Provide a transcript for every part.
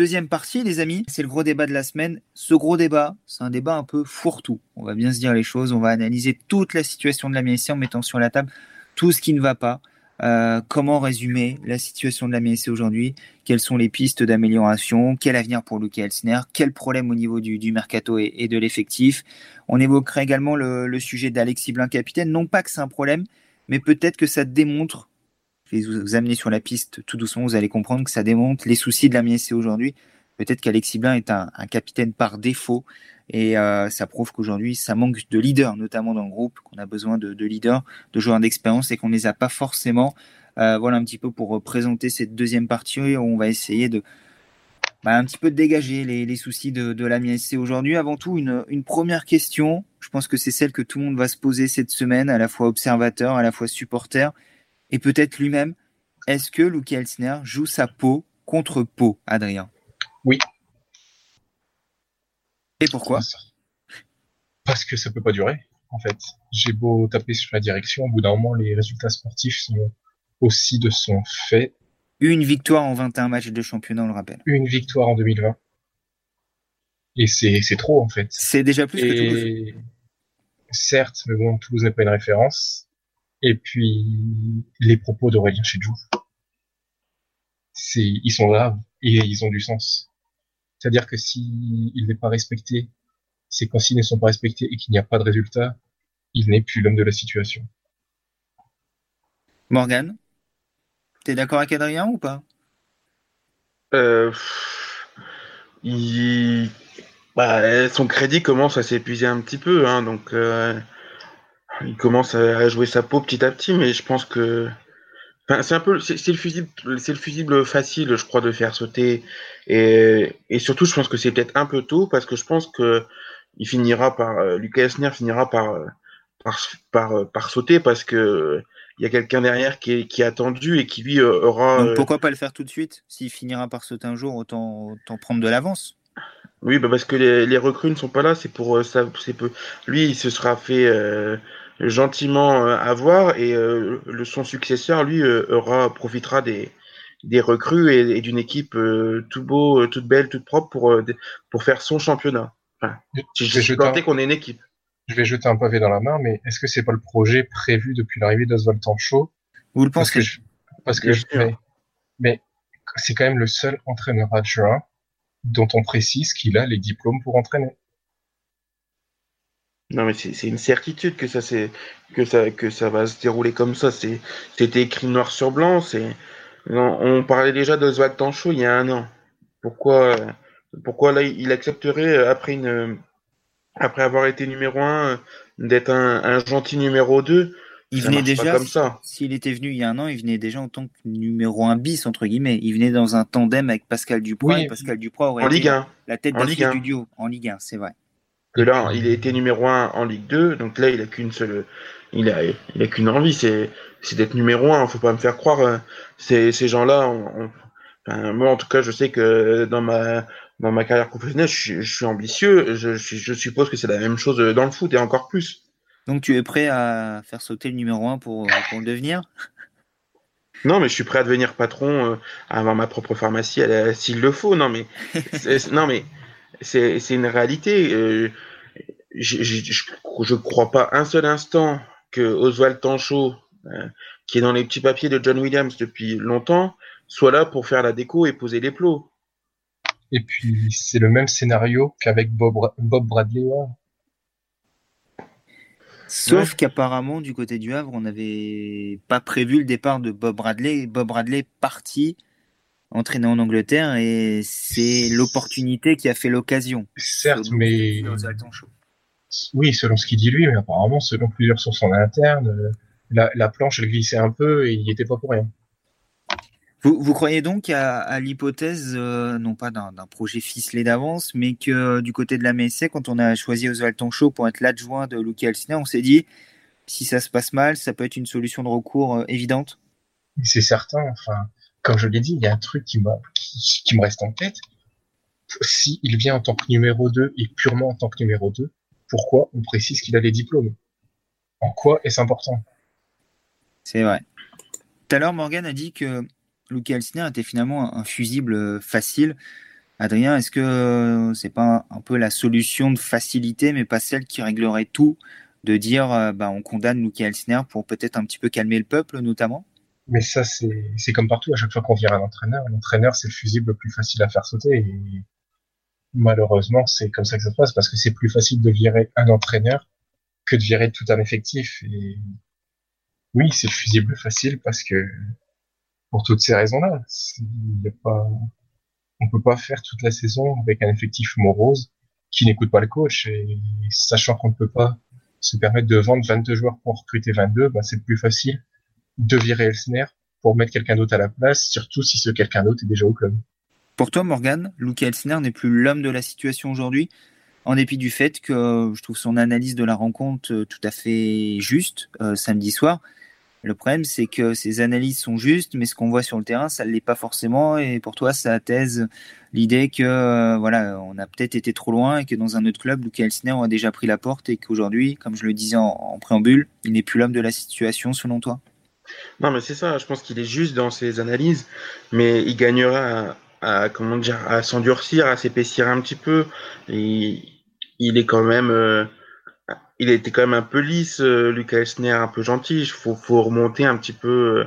Deuxième partie, les amis, c'est le gros débat de la semaine. Ce gros débat, c'est un débat un peu fourre-tout. On va bien se dire les choses, on va analyser toute la situation de la MSC en mettant sur la table tout ce qui ne va pas. Euh, comment résumer la situation de la MSC aujourd'hui? Quelles sont les pistes d'amélioration? Quel avenir pour Luca Elsner? Quel problème au niveau du, mercato et, de l'effectif? On évoquerait également le, le sujet d'Alexis Blin, capitaine. Non pas que c'est un problème, mais peut-être que ça démontre je vais vous amener sur la piste tout doucement, vous allez comprendre que ça démontre les soucis de la MSC aujourd'hui. Peut-être qu'Alexis Blin est un, capitaine par défaut et euh, ça prouve qu'aujourd'hui, ça manque de leaders, notamment dans le groupe, qu'on a besoin de, leaders, de joueurs d'expérience et qu'on ne les a pas forcément. Euh, voilà un petit peu pour présenter cette deuxième partie où on va essayer de bah, un petit peu dégager les, soucis de, la MSC aujourd'hui. Avant tout, une, une première question. Je pense que c'est celle que tout le monde va se poser cette semaine, à la fois observateur, à la fois supporter et peut-être lui-même. Est-ce que Luke Elsner joue sa peau contre peau, Adrien? Oui. Et pourquoi? Parce que ça peut pas durer, en fait. J'ai beau taper sur la direction, au bout d'un moment, les résultats sportifs sont aussi de son fait. Une victoire en 21 matchs de championnat, on le rappelle. Une victoire en 2020. Et c'est, trop, en fait. C'est déjà plus que Toulouse. Certes, mais bon, Toulouse n'est pas une référence. Et puis, les propos d'Aurélien Chedjou, c'est, ils sont graves et ils ont du sens. C'est-à-dire que si il n'est pas respecté, ses consignes ne sont pas respectées et qu'il n'y a pas de résultat, il n'est plus l'homme de la situation. Morgan, t'es d'accord avec Adrien ou pas? Euh, il... bah, Son crédit commence à s'épuiser un petit peu, hein, donc euh, il commence à jouer sa peau petit à petit, mais je pense que c'est un peu c'est le fusible c'est le fusible facile, je crois, de faire sauter et, et surtout je pense que c'est peut-être un peu tôt parce que je pense que il finira par euh, Lucas Esner finira par par par, par sauter parce que il y a quelqu'un derrière qui est, qui est attendu et qui lui aura. Donc pourquoi pas le faire tout de suite? S'il finira par sauter un jour, autant, autant prendre de l'avance. Oui, bah parce que les, les, recrues ne sont pas là. C'est pour ça. C'est peu. Lui, il se sera fait euh, gentiment euh, avoir et euh, le, son successeur, lui, euh, aura profitera des, des recrues et, d'une équipe tout beau, toute belle, toute propre pour, pour faire son championnat. Enfin, je, je qu'on ait une équipe. Je vais jeter un pavé dans la main, mais est-ce que c'est pas le projet prévu depuis l'arrivée d'Oswald Tancho? Vous le pensez? Parce que, parce que mais, mais c'est quand même le seul entraîneur adjoint dont on précise qu'il a les diplômes pour entraîner. Non, mais c'est une certitude que ça, que ça, que ça va se dérouler comme ça. C'était écrit noir sur blanc. C'est, on parlait déjà d'Oswald Tancho il y a un an. Pourquoi, pourquoi là, il accepterait après une, après avoir été numéro un, d'être un, un, gentil numéro 2 il venait déjà, comme ça. S'il était venu il y a un an, il venait déjà en tant que numéro 1 bis, entre guillemets. Il venait dans un tandem avec Pascal Duproy. Pascal Duproy aurait en Ligue 1. la tête d'affiche du duo. En Ligue 1, c'est vrai que là, il a été numéro 1 en Ligue 2, donc là, il a qu'une seule, il a, il a qu'une envie, c'est, c'est d'être numéro 1. Faut pas me faire croire, euh, ces, ces gens-là, enfin, moi, en tout cas, je sais que dans ma, dans ma carrière professionnelle, je, je suis ambitieux. Je, je, suppose que c'est la même chose dans le foot et encore plus. Donc, tu es prêt à faire sauter le numéro 1 pour, pour le devenir? Non, mais je suis prêt à devenir patron, euh, à avoir ma propre pharmacie s'il le faut. Non, mais, non, mais, c'est une réalité. Euh, je ne crois pas un seul instant que Oswald Tancho, euh, qui est dans les petits papiers de John Williams depuis longtemps, soit là pour faire la déco et poser les plots. Et puis, c'est le même scénario qu'avec Bob, Bob Bradley. Sauf qu'apparemment, du côté du Havre, on n'avait pas prévu le départ de Bob Bradley. Bob Bradley parti entraîné en Angleterre et c'est l'opportunité qui a fait l'occasion. Certes, mais oui, selon ce qu'il dit lui, mais apparemment, selon plusieurs sources en interne, euh, la, la planche elle glissait un peu et il n'y était pas pour rien. Vous, vous croyez donc à, l'hypothèse, euh, non pas d'un projet ficelé d'avance, mais que euh, du côté de la MSC, quand on a choisi Oswald Tonchot pour être l'adjoint de Luki Alcina, on s'est dit, si ça se passe mal, ça peut être une solution de recours évidente? C'est certain. Enfin, comme je l'ai dit, il y a un truc qui, me reste en tête. Si il vient en tant que numéro 2 et purement en tant que numéro 2, pourquoi on précise qu'il a des diplômes? En quoi est-ce important? C'est vrai. Tout à l'heure, Morgan a dit que Luke Elsner était finalement un fusible facile. Adrien, est-ce que c'est pas un peu la solution de facilité, mais pas celle qui réglerait tout, de dire euh, bah, on condamne Luke Elsner pour peut-être un petit peu calmer le peuple, notamment? Mais ça, c'est comme partout. À chaque fois qu'on vire un entraîneur, l'entraîneur, c'est le fusible le plus facile à faire sauter. Et malheureusement, c'est comme ça que ça se passe, parce que c'est plus facile de virer un entraîneur que de virer tout un effectif. Et oui, c'est le fusible facile parce que pour toutes ces raisons-là, pas, on peut pas faire toute la saison avec un effectif morose qui n'écoute pas le coach et sachant qu'on ne peut pas se permettre de vendre 22 joueurs pour recruter 22, bah c'est plus facile de virer Elsner pour mettre quelqu'un d'autre à la place, surtout si ce quelqu'un d'autre est déjà au club. Pour toi, Morgan, Luke Elsner n'est plus l'homme de la situation aujourd'hui, en dépit du fait que je trouve son analyse de la rencontre euh, tout à fait juste euh, samedi soir. Le problème, c'est que ces analyses sont justes, mais ce qu'on voit sur le terrain, ça ne l'est pas forcément. Et pour toi, ça thèse l'idée que euh, voilà, on a peut-être été trop loin et que dans un autre club, Luke Elsner a déjà pris la porte et qu'aujourd'hui, comme je le disais en, préambule, il n'est plus l'homme de la situation, selon toi? Non, mais c'est ça. Je pense qu'il est juste dans ses analyses, mais il gagnera à, comment dire, à s'endurcir, à s'épaissir un petit peu. Il est quand même. Euh, il était quand même un peu lisse, euh, Lucas Elsner, un peu gentil. Il faut, remonter un petit peu euh,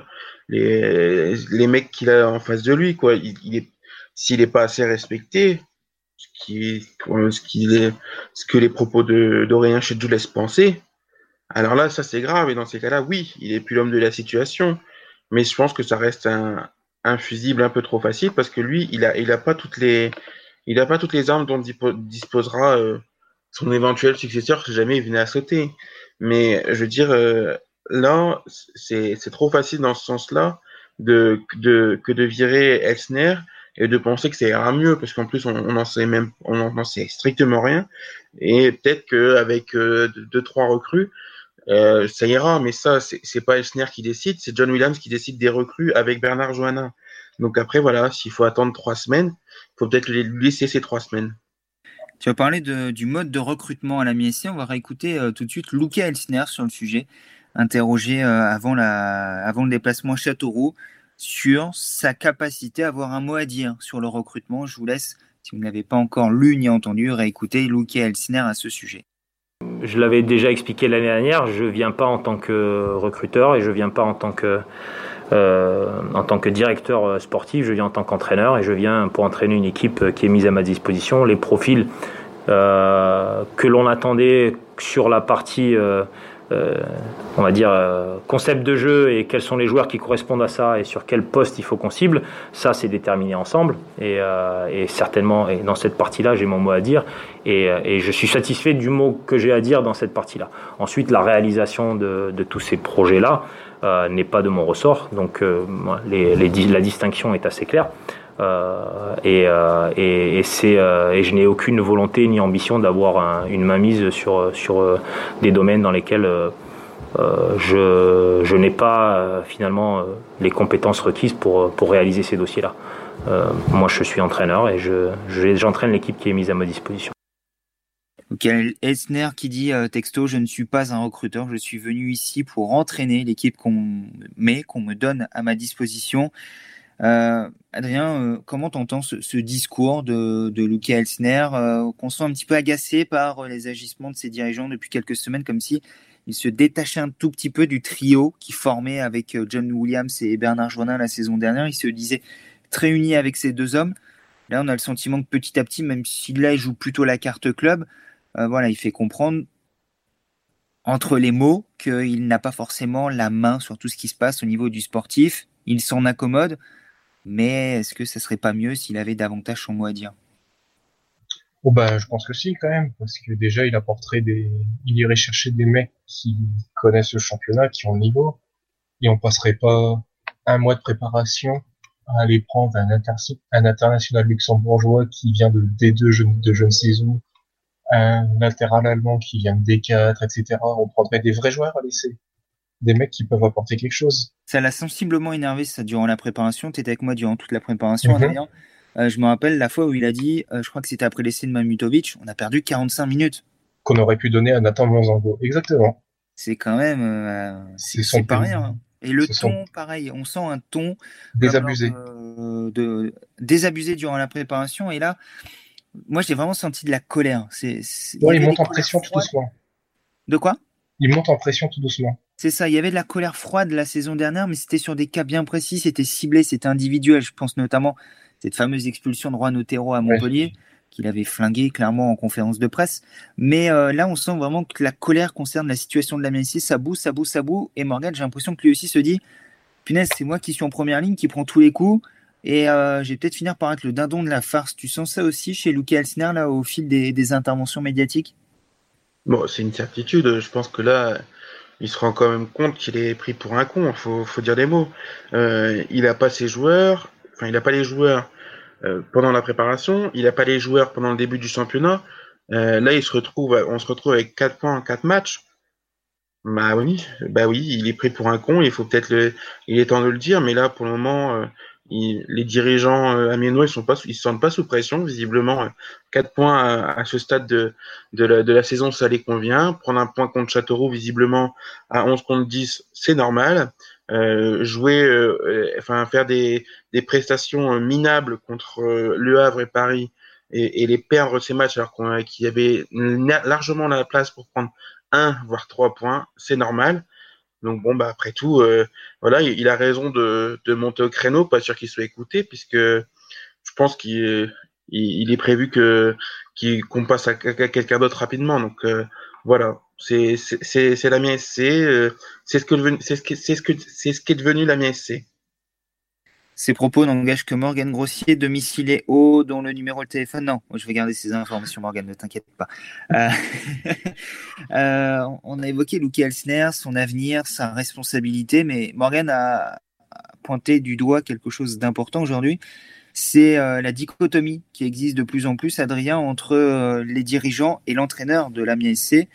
les, les mecs qu'il a en face de lui. Quoi. Est, s'il n'est pas assez respecté, ce que les propos de, d'Aurélien Chedjou laissent penser, alors là, ça c'est grave. Et dans ces cas-là, oui, il est plus l'homme de la situation. Mais je pense que ça reste un, fusible un peu trop facile parce que lui, il a, il a pas toutes les, armes dont disposera euh, son éventuel successeur si jamais il venait à sauter. Mais je veux dire, euh, là, c'est trop facile dans ce sens-là de, que de virer Elsner et de penser que ça ira mieux parce qu'en plus on n'en sait même on en sait strictement rien et peut-être qu'avec euh, deux trois recrues euh, ça ira mais ça c'est pas Elsner qui décide c'est John Williams qui décide des recrues avec Bernard Johanna donc après voilà s'il faut attendre trois semaines il faut peut-être lui laisser ces trois semaines tu vas parler du mode de recrutement à la MSC. On va réécouter euh, tout de suite Luca Elsner sur le sujet, interrogé euh, avant, le déplacement à Châteauroux sur sa capacité à avoir un mot à dire sur le recrutement. Je vous laisse, si vous ne pas encore lu ni entendu, réécouter Luca Elsner à ce sujet. Je l'avais déjà expliqué l'année dernière, je ne viens pas en tant que recruteur et je ne viens pas en tant que, euh, en tant que directeur sportif, je viens en tant qu'entraîneur et je viens pour entraîner une équipe qui est mise à ma disposition. Les profils euh, que l'on attendait sur la partie euh, euh, on va dire, euh, concept de jeu et quels sont les joueurs qui correspondent à ça et sur quel poste il faut qu'on cible, ça c'est déterminé ensemble. Et, euh, certainement, et dans cette partie-là, j'ai mon mot à dire. Et, je suis satisfait du mot que j'ai à dire dans cette partie-là. Ensuite, la réalisation de, tous ces projets-là n'est pas de mon ressort. Donc la distinction est assez claire. Euh, et, euh, euh, et je n'ai aucune volonté ni ambition d'avoir une mainmise sur, sur des domaines dans lesquels je, n'ai pas finalement les compétences requises pour, réaliser ces dossiers-là. moi, je suis entraîneur et je, j'entraîne l'équipe qui est mise à ma disposition. Okay. Esner qui dit texto je ne suis pas un recruteur je suis venu ici pour entraîner l'équipe qu'on met qu'on me donne à ma disposition Adrien, euh, comment t'entends ce, discours de, de Luca Elsner, euh, qu'on sent un petit peu agacé par les agissements de ses dirigeants depuis quelques semaines, comme si il se détachait un tout petit peu du trio qui formait avec John Williams et Bernard Joinin la saison dernière. Il se disait très uni avec ces deux hommes. Là, on a le sentiment que petit à petit, même s'il là il joue plutôt la carte club, voilà, il fait comprendre entre les mots qu'il n'a pas forcément la main sur tout ce qui se passe au niveau du sportif. Il s'en accommode. Mais est-ce que ça serait pas mieux s'il avait davantage son mot à dire? Oh bah, je pense que si quand même, parce que déjà il apporterait des, il irait chercher des mecs qui connaissent le championnat, qui ont le niveau, et on passerait pas un mois de préparation à aller prendre un, un international luxembourgeois qui vient de D2 de je ne sais où, un latéral allemand qui vient de D4, etc. On prendrait des vrais joueurs à laisser des mecs qui peuvent apporter quelque chose. Ça l'a sensiblement énervé ça durant la préparation. Tu étais avec moi durant toute la préparation. Adrien. Euh, je me rappelle la fois où il a dit, euh, je crois que c'était après l'essai de Mamutovic, on a perdu 45 minutes. Qu'on aurait pu donner à Nathan Monzango. Exactement. c'est quand même. Euh, c'est pas rien. Hein. Et le ton, pareil, on sent un ton désabusé. de, désabusé durant la préparation. Et là, moi, j'ai vraiment senti de la colère. C'est, il monte en pression tout doucement. De quoi? Il monte en pression tout doucement. C'est ça, il y avait de la colère froide la saison dernière, mais c'était sur des cas bien précis, c'était ciblé, c'était individuel. Je pense notamment cette fameuse expulsion de Juan Otero à Montpellier qu'il avait flingué clairement en conférence de presse. Mais euh, là, on sent vraiment que la colère concerne la situation de la MNC. Ça boue, ça boue, ça boue. Et Morgan, j'ai l'impression que lui aussi se dit Punaise, c'est moi qui suis en première ligne, qui prend tous les coups. Et euh, j'ai peut-être finir par être le dindon de la farce. Tu sens ça aussi chez Luke Elsner, là, au fil des, interventions médiatiques? Bon, c'est une certitude. Je pense que là, il se rend quand même compte qu'il est pris pour un con. Il faut, faut, dire des mots. Euh, il n'a pas ses joueurs. Enfin, il n'a pas les joueurs euh, pendant la préparation, il n'a pas les joueurs pendant le début du championnat. Euh, là, il se retrouve, on se retrouve avec 4 points en 4 matchs. Bah oui, bah oui, il est pris pour un con. Il faut peut-être le, il est temps de le dire, mais là, pour le moment, euh, les dirigeants euh, amiénois, ils sont pas, se sentent pas sous pression. Visiblement, 4 points à, ce stade de, la, saison, ça les convient. Prendre un point contre Châteauroux, visiblement, à 11 contre 10, c'est normal. Euh, jouer, euh, enfin faire des, prestations minables contre euh, Le Havre et Paris et, et les perdre ces matchs alors qu'il y avait largement la place pour prendre un voire trois points, c'est normal. Donc bon bah après tout, voilà, il, a raison de, de, monter au créneau, pas sûr qu'il soit écouté puisque je pense qu'il il, est prévu que qu'on passe à, quelqu'un d'autre rapidement. Donc voilà, c'est c'est la mienne SC, euh, c'est ce que c'est ce que c'est ce que c'est ce qui est devenu la mienne SC. Ces propos n'engagent que Morgan Grossier, domicilé haut, dont le numéro de téléphone. Non, je vais garder ces informations, Morgan, ne t'inquiète pas. Euh, euh, on a évoqué Luki Elsner, son avenir, sa responsabilité, mais Morgan a pointé du doigt quelque chose d'important aujourd'hui. C'est la dichotomie qui existe de plus en plus, Adrien, entre les dirigeants et l'entraîneur de la SC.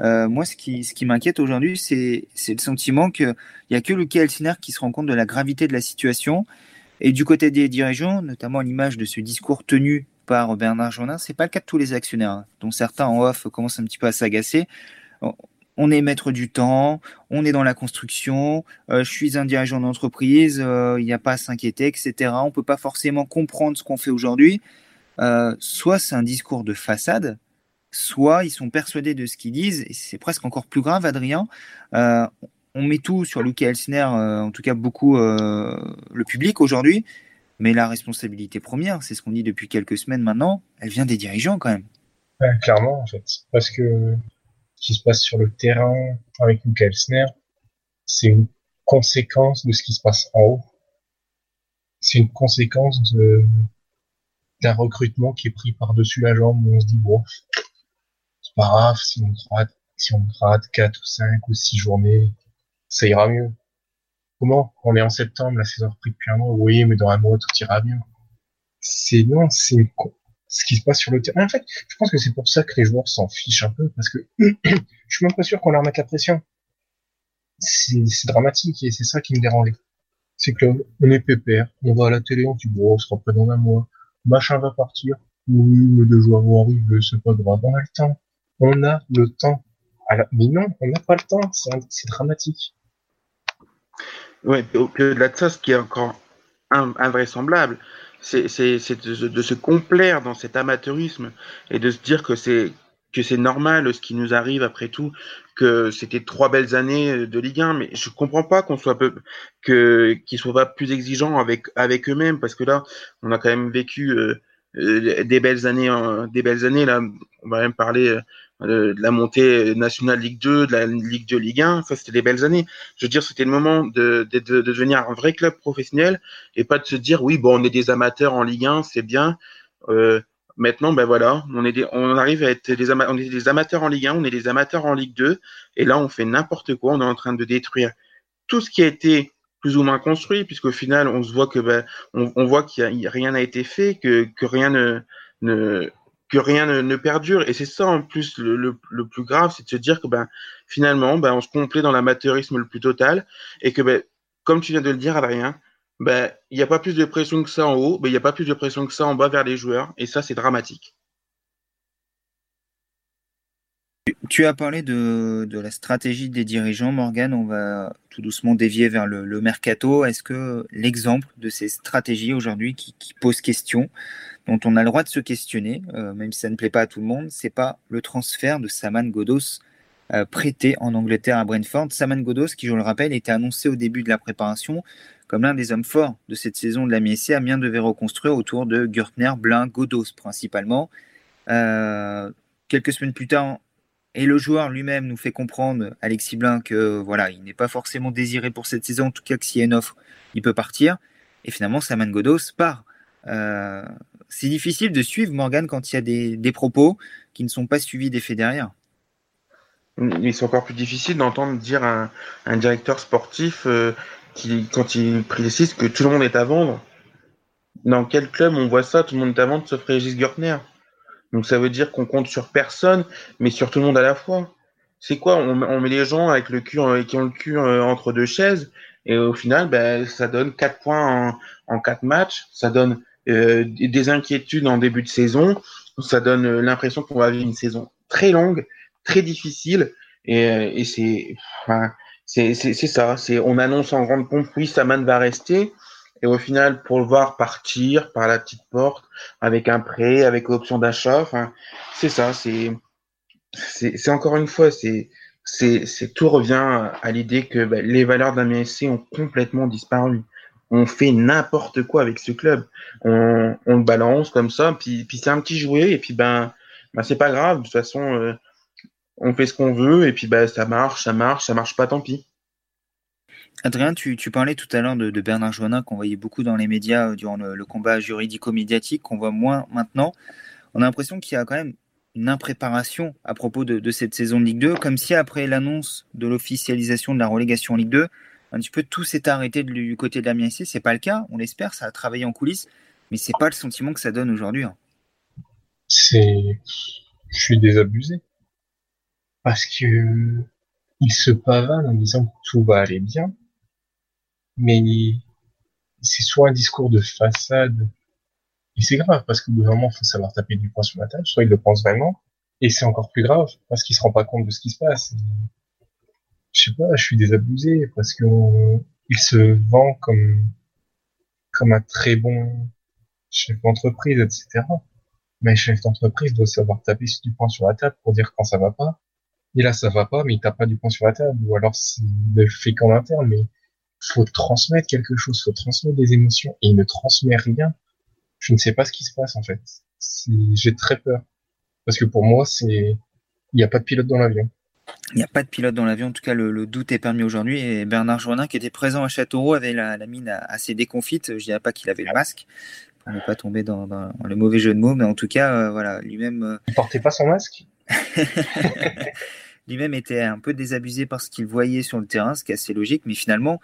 Euh, moi, ce qui, ce qui m'inquiète aujourd'hui, c'est le sentiment qu'il n'y a que Luke Elsner qui se rend compte de la gravité de la situation. Et du côté des dirigeants, notamment à l'image de ce discours tenu par Bernard Jourdain, c'est pas le cas de tous les actionnaires, hein, dont certains en off commencent un petit peu à s'agacer. On est maître du temps, on est dans la construction, euh, je suis un dirigeant d'entreprise, euh, il n'y a pas à s'inquiéter, etc. On peut pas forcément comprendre ce qu'on fait aujourd'hui. soit c'est un discours de façade, soit ils sont persuadés de ce qu'ils disent, et c'est presque encore plus grave, Adrien. Euh, on met tout sur Luca Elsner, euh, en tout cas beaucoup euh, le public aujourd'hui, mais la responsabilité première, c'est ce qu'on dit depuis quelques semaines maintenant, elle vient des dirigeants quand même. clairement, en fait, parce que ce qui se passe sur le terrain avec Luca Elsner, c'est une conséquence de ce qui se passe en haut. C'est une conséquence d'un recrutement qui est pris par-dessus la jambe où on se dit bon grave, si on rate, si on rate 4 ou 5 ou 6 journées, ça ira mieux. Comment? On est en septembre, la saison a repris depuis un mois, oui, mais dans un mois, tout ira bien. C'est non, c'est ce qui se passe sur le terrain. En fait, je pense que c'est pour ça que les joueurs s'en fichent un peu, parce que je suis même pas sûr qu'on leur mette la pression. C'est dramatique et c'est ça qui me dérange. C'est que on est pépère, on va à la télé, on dit bon, on se reprend dans un mois, machin va partir, oui, mais deux joueurs vont arriver, c'est pas grave, on a le temps on a le temps. Mais non, on n'a pas le temps, c'est dramatique. Oui, au-delà de ça, ce qui est encore invraisemblable, c'est de, se complaire dans cet amateurisme et de se dire que c'est normal ce qui nous arrive après tout, que c'était trois belles années de Ligue 1, mais je comprends pas qu'on soit peu, que qu'ils soient pas plus exigeants avec avec eux-mêmes parce que là, on a quand même vécu euh, euh, des belles années, des belles années là. On va même parler euh, de la montée nationale Ligue 2, de la Ligue 2, Ligue 1, ça c'était des belles années. Je veux dire, c'était le moment de, de, de, devenir un vrai club professionnel et pas de se dire oui, bon, on est des amateurs en Ligue 1, c'est bien. Euh, maintenant, ben voilà, on est des, on arrive à être des, on est des amateurs en Ligue 1, on est des amateurs en Ligue 2, et là on fait n'importe quoi, on est en train de détruire tout ce qui a été plus ou moins construit, puisqu'au final on se voit que ben, on, voit qu'il rien n'a été fait, que, que rien ne, ne que rien ne, perdure. Et c'est ça en plus le, plus grave, c'est de se dire que ben finalement ben, on se complaît dans l'amateurisme le plus total et que ben, comme tu viens de le dire Adrien, ben il n'y a pas plus de pression que ça en haut, ben il n'y a pas plus de pression que ça en bas vers les joueurs et ça c'est dramatique. Tu, as parlé de, la stratégie des dirigeants, Morgan. On va tout doucement dévier vers le, mercato. Est-ce que l'exemple de ces stratégies aujourd'hui qui, posent question, dont on a le droit de se questionner, euh, même si ça ne plaît pas à tout le monde, c'est pas le transfert de Saman Godos euh, prêté en Angleterre à Brentford. Saman Godos, qui, je le rappelle, était annoncé au début de la préparation comme l'un des hommes forts de cette saison de la MSC. Amiens devait reconstruire autour de Gürtner, Blin, Godos principalement. Euh, quelques semaines plus tard, et le joueur lui-même nous fait comprendre, Alexis Blin, que voilà, il n'est pas forcément désiré pour cette saison, en tout cas que s'il y a une offre, il peut partir. Et finalement, Saman Godos part. Euh, c'est difficile de suivre Morgan quand il y a des, propos qui ne sont pas suivis des faits derrière. Mais c'est encore plus difficile d'entendre dire un, un directeur sportif euh, qui, quand il précise que tout le monde est à vendre. Dans quel club on voit ça? Tout le monde est à vendre sauf Régis Görtner. Donc ça veut dire qu'on compte sur personne, mais sur tout le monde à la fois. C'est quoi? On, met les gens avec le cul, euh, qui ont le cul euh, entre deux chaises, et au final, ben, ça donne 4 points en, en 4 matchs, ça donne euh, des inquiétudes en début de saison, ça donne l'impression qu'on va vivre une saison très longue, très difficile, et, et c'est, enfin, c'est, ça. C'est, on annonce en grande pompe, oui, Saman va rester, et au final, pour le voir partir par la petite porte, avec un prêt, avec l'option d'achat, enfin, c'est ça, c'est, c'est, encore une fois, c'est, c'est, tout revient à l'idée que ben, les valeurs d'un MSC ont complètement disparu. On fait n'importe quoi avec ce club. On, on le balance comme ça, puis, puis c'est un petit jouet, et puis ben, ben c'est pas grave. De toute façon, euh, on fait ce qu'on veut, et puis ben, ça marche, ça marche, ça marche pas, tant pis. Adrien, tu, parlais tout à l'heure de, Bernard Joannin qu'on voyait beaucoup dans les médias euh, durant le, combat juridico-médiatique, qu'on voit moins maintenant. On a l'impression qu'il y a quand même une impréparation à propos de, cette saison de Ligue 2, comme si après l'annonce de l'officialisation de la relégation en Ligue 2, un petit peu tout s'est arrêté du côté de la Ce C'est pas le cas, on l'espère, ça a travaillé en coulisses, mais c'est pas le sentiment que ça donne aujourd'hui. Hein. C'est, je suis désabusé parce que il se pavane en disant que tout va aller bien, mais c'est soit un discours de façade, et c'est grave, parce que le gouvernement faut savoir taper du poing sur la table, soit il le pense vraiment, et c'est encore plus grave, parce qu'il se rend pas compte de ce qui se passe. Je sais pas, je suis désabusé, parce que il se vend comme, comme un très bon chef d'entreprise, etc. Mais un chef d'entreprise doit savoir taper du poing sur la table pour dire quand ça va pas. Et là, ça va pas, mais il tape pas du poing sur la table, ou alors il le fait qu'en interne, mais faut transmettre quelque chose, faut transmettre des émotions, et il ne transmet rien. Je ne sais pas ce qui se passe en fait. J'ai très peur parce que pour moi, c'est il n'y a pas de pilote dans l'avion. Il n'y a pas de pilote dans l'avion, en tout cas le, doute est permis aujourd'hui. Et Bernard Joannin, qui était présent à Châteauroux, avait la, mine assez déconfite. Je dirais pas qu'il avait le masque, pour ne pas tomber dans, le mauvais jeu de mots, mais en tout cas, euh, voilà, lui-même. Euh, il portait pas son masque? Lui-même était un peu désabusé par ce qu'il voyait sur le terrain, ce qui est assez logique, mais finalement,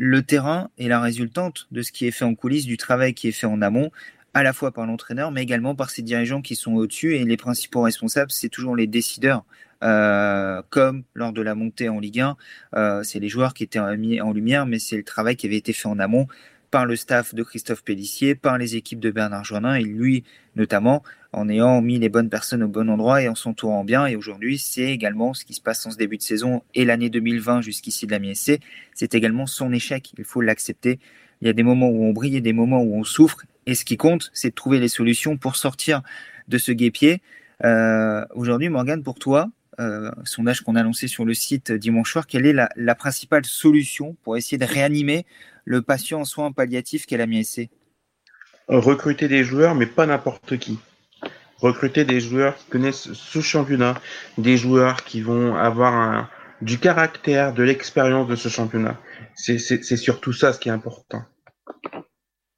le terrain est la résultante de ce qui est fait en coulisses, du travail qui est fait en amont, à la fois par l'entraîneur, mais également par ses dirigeants qui sont au-dessus. Et les principaux responsables, c'est toujours les décideurs. Euh, comme lors de la montée en Ligue 1, euh, c'est les joueurs qui étaient mis en lumière, mais c'est le travail qui avait été fait en amont par le staff de Christophe Pellissier, par les équipes de Bernard Joannin et lui notamment, en ayant mis les bonnes personnes au bon endroit et en s'entourant bien. Et aujourd'hui, c'est également ce qui se passe en ce début de saison et l'année 2020 jusqu'ici de la MSC. C'est également son échec. Il faut l'accepter. Il y a des moments où on brille et des moments où on souffre. Et ce qui compte, c'est de trouver les solutions pour sortir de ce guépier. Euh, aujourd'hui, Morgane, pour toi, euh, sondage qu'on a lancé sur le site dimanche soir, quelle est la, la principale solution pour essayer de réanimer le patient en soins palliatifs qu'est la MSC Recruter des joueurs, mais pas n'importe qui. Recruter des joueurs qui connaissent ce championnat, des joueurs qui vont avoir du caractère, de l'expérience de ce championnat. C'est surtout ça ce qui est important.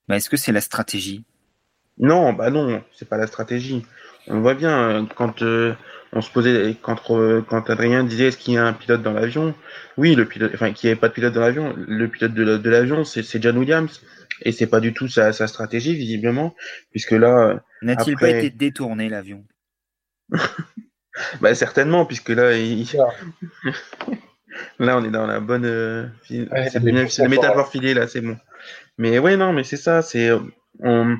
Mais Est-ce que c'est la stratégie? Non, bah non, c'est pas la stratégie. On voit bien euh, quand euh, on se posait quand, quand Adrien disait est-ce qu'il y a un pilote dans l'avion? Oui, le pilote, enfin qu'il n'y avait pas de pilote dans l'avion. Le pilote de l'avion, c'est John Williams et c'est pas du tout sa, sa, stratégie visiblement, puisque là. N'a-t-il pas été détourné l'avion? Bah certainement, puisque là, il... là on est dans la bonne. Euh, c'est la métaphore filée là, c'est bon. Mais ouais, non, mais c'est ça, c'est on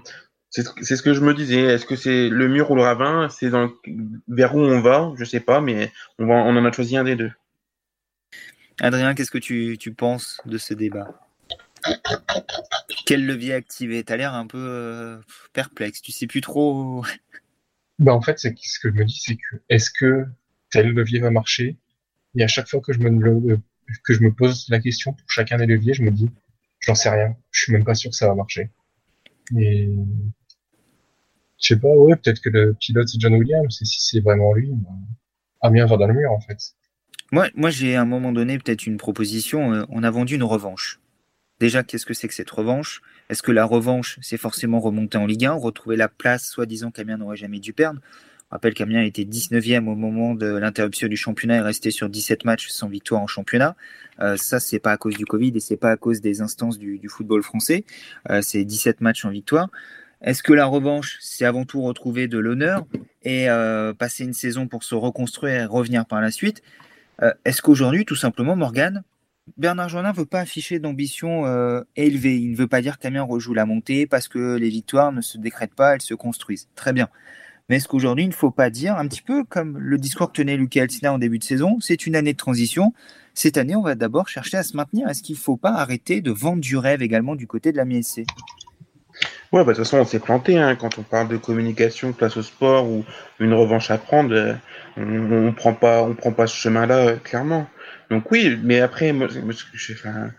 C'est ce que je me disais. Est-ce que c'est le mur ou le ravin? C'est dans vers où on va? Je sais pas, mais on, va, on en a choisi un des deux. Adrien, qu'est-ce que tu, tu, penses de ce débat? Quel levier activer? Tu as l'air un peu euh, perplexe. Tu sais plus trop. bah en fait, c'est ce que je me dis, c'est que est-ce que tel levier va marcher? Et à chaque fois que je me que je me pose la question pour chacun des leviers, je me dis, j'en sais rien. Je suis même pas sûr que ça va marcher. Et je sais pas, ouais, peut-être que le pilote c'est John Williams, et si c'est vraiment lui, ben, Amiens va dans le mur en fait. Moi, moi j'ai à un moment donné peut-être une proposition. Euh, on a vendu une revanche. Déjà, qu'est-ce que c'est que cette revanche? Est-ce que la revanche, c'est forcément remonter en Ligue 1, retrouver la place, soi-disant qu'Amiens n'aurait jamais dû perdre? On rappelle qu'Amiens était 19e au moment de l'interruption du championnat et resté sur 17 matchs sans victoire en championnat. Euh, ça, c'est pas à cause du Covid et c'est pas à cause des instances du, football français. Euh, c'est 17 matchs en victoire. Est-ce que la revanche, c'est avant tout retrouver de l'honneur et euh, passer une saison pour se reconstruire et revenir par la suite? Euh, Est-ce qu'aujourd'hui, tout simplement, Morgan, Bernard Jonin ne veut pas afficher d'ambition euh, élevée? Il ne veut pas dire qu'Amiens rejoue la montée parce que les victoires ne se décrètent pas, elles se construisent. Très bien. Mais est-ce qu'aujourd'hui, il ne faut pas dire, un petit peu comme le discours que tenait Lucas Elsina en début de saison, c'est une année de transition. Cette année, on va d'abord chercher à se maintenir. Est-ce qu'il ne faut pas arrêter de vendre du rêve également du côté de la MSC Ouais, bah, de toute façon, on s'est planté hein, quand on parle de communication place au sport ou une revanche à prendre. Euh, on, on prend pas, on prend pas ce chemin-là euh, clairement. Donc oui, mais après, moi, je, enfin,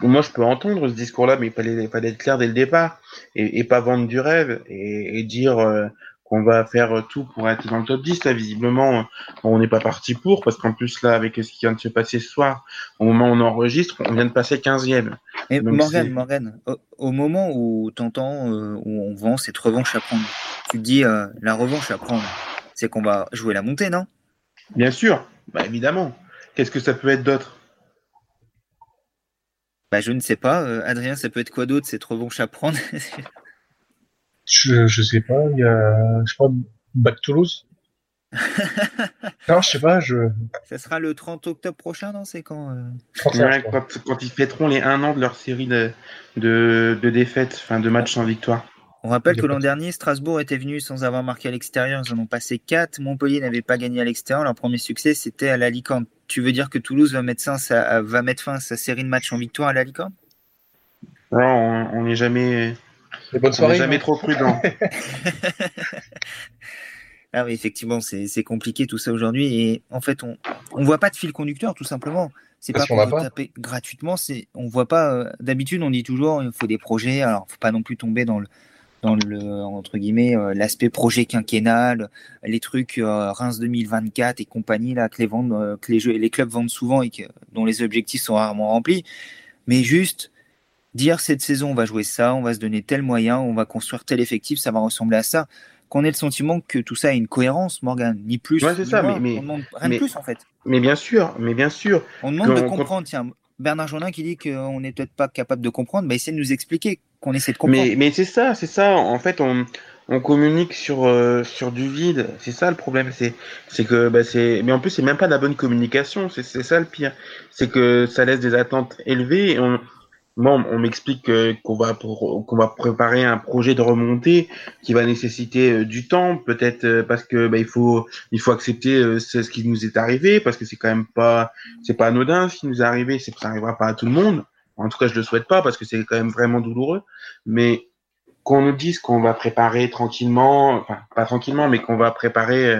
moi, je peux entendre ce discours-là, mais il fallait, fallait être clair dès le départ et, pas vendre du rêve et, et dire euh, qu'on va faire tout pour être dans le top 10. Là, visiblement, on n'est pas parti pour, parce qu'en plus, là, avec ce qui vient de se passer ce soir, au moment où on enregistre, on vient de passer 15e. Et Morgan, Morgan, au, moment où tu entends, euh, où on vend cette revanche à prendre, tu te dis, euh, la revanche à prendre, c'est qu'on va jouer la montée, non? Bien sûr, bah, évidemment. Qu'est-ce que ça peut être d'autre? Bah, Je ne sais pas. Euh, Adrien, ça peut être quoi d'autre, cette revanche à prendre? Je, je sais pas, il y a, je crois, Back Toulouse. non, je sais pas, je. Ça sera le 30 octobre prochain, non C'est quand, euh... quand, quand, ils fêteront les 1 an de leur série de, de, de défaites, enfin de matchs sans victoire. On rappelle que l'an dernier, Strasbourg était venu sans avoir marqué à l'extérieur. Ils en ont passé 4. Montpellier n'avait pas gagné à l'extérieur. Leur premier succès, c'était à l'Alicante. Tu veux dire que Toulouse va mettre, fin, ça, va mettre fin à sa série de matchs en victoire à l'Alicante Non, on n'est jamais, on jamais trop prudent. ah oui, effectivement, c'est compliqué tout ça aujourd'hui. Et en fait, on ne voit pas de fil conducteur, tout simplement. C'est pas pour taper gratuitement. C'est, on voit pas. Euh, d'habitude, on dit toujours, il faut des projets. Alors, faut pas non plus tomber dans le dans le entre guillemets euh, l'aspect projet quinquennal, les trucs euh, Reims 2024 et compagnie là que les vendent, que les jeux, les clubs vendent souvent et que, dont les objectifs sont rarement remplis. Mais juste dire cette saison on va jouer ça, on va se donner tel moyen, on va construire tel effectif, ça va ressembler à ça. Qu'on ait le sentiment que tout ça a une cohérence, Morgan, ni plus. Ouais, c'est ça, mais, on demande rien de plus en fait. Mais bien sûr, mais bien sûr. On demande de comprendre. Tiens, Bernard Jourdain qui dit qu'on n'est peut-être pas capable de comprendre, bah, essaie de nous expliquer qu'on essaie de comprendre. Mais, mais c'est ça, c'est ça. En fait, on, on communique sur euh, sur du vide. C'est ça le problème. C'est c'est que bah, c'est. Mais en plus, c'est même pas de la bonne communication. C'est c'est ça le pire. C'est que ça laisse des attentes élevées. Et on moi, on, m'explique qu'on va qu'on va préparer un projet de remontée qui va nécessiter euh, du temps, peut-être euh, parce que bah, il faut il faut accepter euh, ce qui nous est arrivé parce que c'est quand même pas c'est pas anodin ce qui nous est arrivé, c'est ça arrivera pas à tout le monde. En tout cas, je le souhaite pas parce que c'est quand même vraiment douloureux. Mais qu'on nous dise qu'on va préparer tranquillement, enfin pas tranquillement, mais qu'on va préparer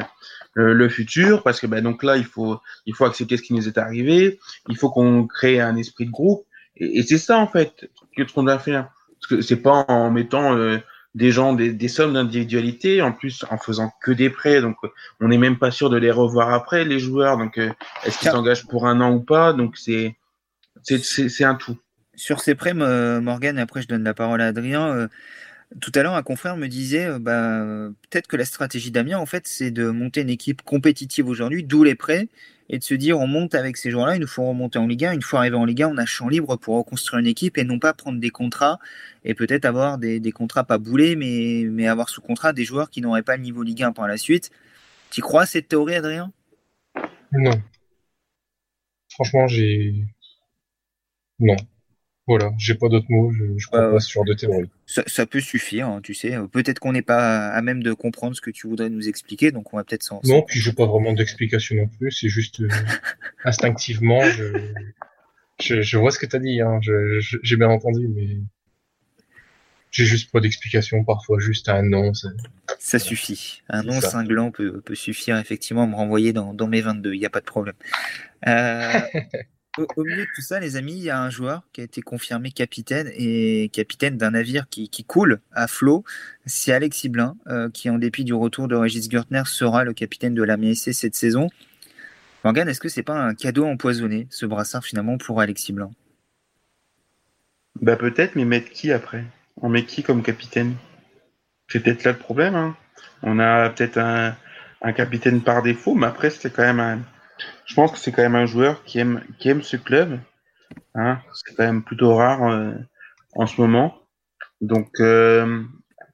le, futur parce que bah, donc là il faut il faut accepter ce qui nous est arrivé, il faut qu'on crée un esprit de groupe et, c'est ça, en fait, que qu'on doit faire? Parce que c'est pas en mettant euh, des gens, des, des sommes d'individualité, en plus en faisant que des prêts. Donc, on n'est même pas sûr de les revoir après, les joueurs. Donc, euh, est-ce qu'ils s'engagent pour un an ou pas? Donc, c'est, c'est, un tout. Sur ces prêts, Morgan, après je donne la parole à Adrien. Euh, tout à l'heure, un confrère me disait, bah, peut-être que la stratégie d'Amiens, en fait, c'est de monter une équipe compétitive aujourd'hui, d'où les prêts, et de se dire on monte avec ces joueurs-là, il nous faut remonter en Ligue 1. Une fois arrivé en Ligue 1, on a champ libre pour reconstruire une équipe et non pas prendre des contrats et peut-être avoir des, des, contrats pas boulés, mais, mais avoir sous contrat des joueurs qui n'auraient pas le niveau Ligue 1 par la suite. Tu crois à cette théorie, Adrien? Non. Franchement, j'ai. Non. Voilà, j'ai pas d'autres mots, je, je crois Bah, pas ce genre de théorie. Ça, ça peut suffire, hein, tu sais. Peut-être qu'on n'est pas à même de comprendre ce que tu voudrais nous expliquer, donc on va peut-être s'en. Non, puis j'ai pas vraiment d'explication non plus, c'est juste euh, instinctivement, je, je, je vois ce que t'as dit, hein, je, je- j'ai bien entendu, mais j'ai juste pas d'explication, parfois juste un nom. Ça suffit. Un nom ça. cinglant peut, peut suffire effectivement à me renvoyer dans, dans mes 22, il n'y a pas de problème. Euh, au, milieu de tout ça, les amis, il y a un joueur qui a été confirmé capitaine et capitaine d'un navire qui, coule à flot. C'est Alexis Blin, euh, qui en dépit du retour de Régis Gertner sera le capitaine de la MSC cette saison. Morgan, est-ce que c'est pas un cadeau empoisonné, ce brassard finalement pour Alexis Blin? Bah peut-être, mais mettre qui après? On met qui comme capitaine? C'est peut-être là le problème. hein. On a peut-être un, un capitaine par défaut, mais après c'est quand même un. Je pense que c'est quand même un joueur qui aime qui aime ce club. hein. C'est quand même plutôt rare euh, en ce moment. Donc euh,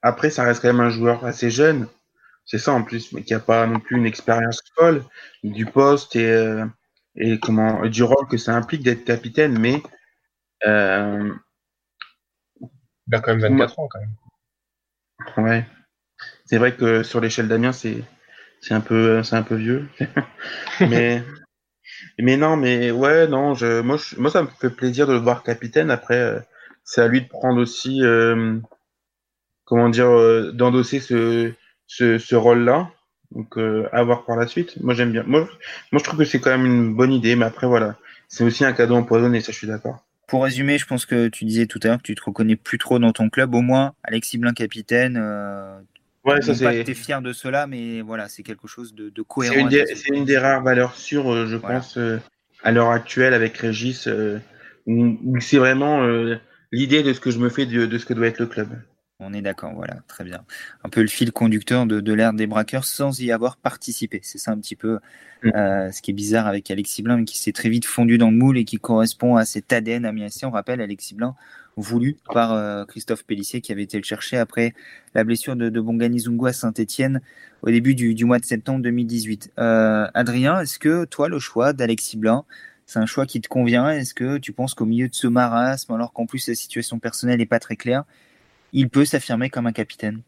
après ça reste quand même un joueur assez jeune. C'est ça en plus, mais qui a pas non plus une expérience folle du poste et euh, et comment du rôle que ça implique d'être capitaine, mais Il a quand même 24 ans, quand même. Ouais. C'est vrai que sur l'échelle d'Amiens, c'est c'est un peu c'est un peu vieux. mais mais non, mais ouais, non, je moi moi ça me fait plaisir de le voir capitaine. Après, euh, c'est à lui de prendre aussi euh, comment dire euh, d'endosser ce ce, ce rôle-là. Donc euh, à voir par la suite. Moi j'aime bien. Moi moi je trouve que c'est quand même une bonne idée. Mais après voilà, c'est aussi un cadeau empoisonné. Ça je suis d'accord. Pour résumer, je pense que tu disais tout à l'heure que tu te reconnais plus trop dans ton club. Au moins, Alexis Blin capitaine. Ouais, ça pas c'est es fier de cela, mais voilà, c'est quelque chose de, de C'est cohérent. une, des, c'est une des rares valeurs sûres, euh, je Voilà. pense, euh, à l'heure actuelle avec Régis, euh, où, où c'est vraiment l'idée de ce que je me fais de, de ce que doit être le club. On est d'accord, voilà, très bien. Un peu le fil conducteur de, de l'ère des braqueurs sans y avoir participé. C'est ça un petit peu Mm. euh, ce qui est bizarre avec Alexis Blin, mais qui s'est très vite fondu dans le moule et qui correspond à cet ADN amiensien. On rappelle Alexis Blin, voulu par euh, Christophe Pellissier, qui avait été le chercher après la blessure de, de Bongani Zungu à Saint-Etienne au début du, du mois de septembre 2018. Euh, Adrien, est-ce que toi, le choix d'Alexis Blin, c'est un choix qui te convient? Est-ce que tu penses qu'au milieu de ce marasme, alors qu'en plus la situation personnelle n'est pas très claire, il peut s'affirmer comme un capitaine